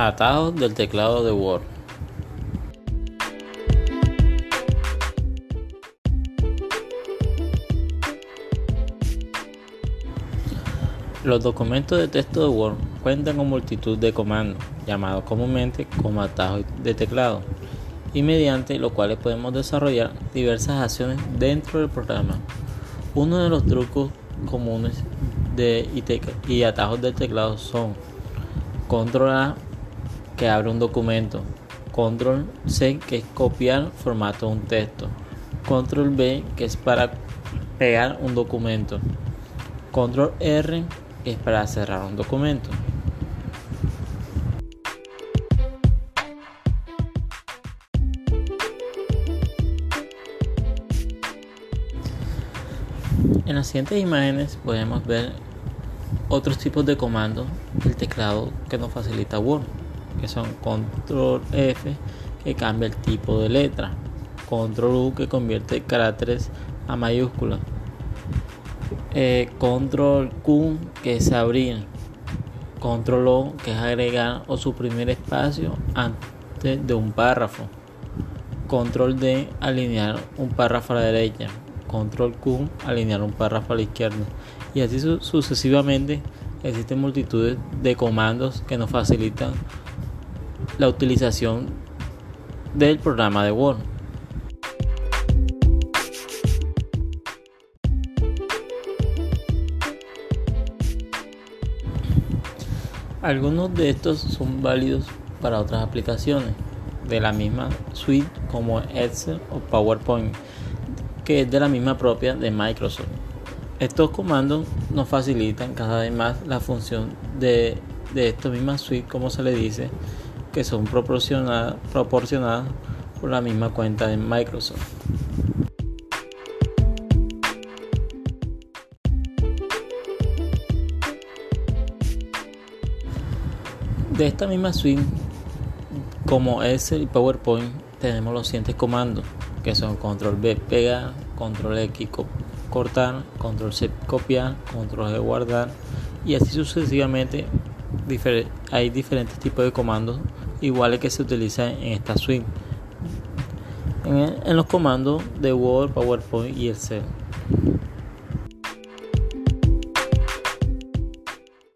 Atajos del teclado de Word. Los documentos de texto de Word cuentan con multitud de comandos, llamados comúnmente como atajos de teclado, y mediante los cuales podemos desarrollar diversas acciones dentro del programa. Uno de los trucos comunes de y atajos de teclado son control A que abre un documento, control C que es copiar formato de un texto, control B que es para pegar un documento, control R que es para cerrar un documento. En las siguientes imágenes podemos ver otros tipos de comandos del teclado que nos facilita Word, que son control F que cambia el tipo de letra, control U que convierte caracteres a mayúsculas, eh, control Q que es abrir, control O que es agregar o suprimir espacio antes de un párrafo, control D alinear un párrafo a la derecha, control Q alinear un párrafo a la izquierda. Y así sucesivamente existen multitudes de comandos que nos facilitan la utilización del programa de Word. Algunos de estos son válidos para otras aplicaciones de la misma suite como Excel o PowerPoint, que es de la misma propia de Microsoft. Estos comandos nos facilitan cada vez más la función de, de esta misma suite, como se le dice, que son proporcionadas, por la misma cuenta de Microsoft. De esta misma suite, como Excel y PowerPoint, tenemos los siguientes comandos, que son control B pegar, control X cortar, control C copiar, control G guardar y así sucesivamente hay diferentes tipos de comandos iguales que se utilizan en esta suite en, los comandos de Word, PowerPoint y Excel.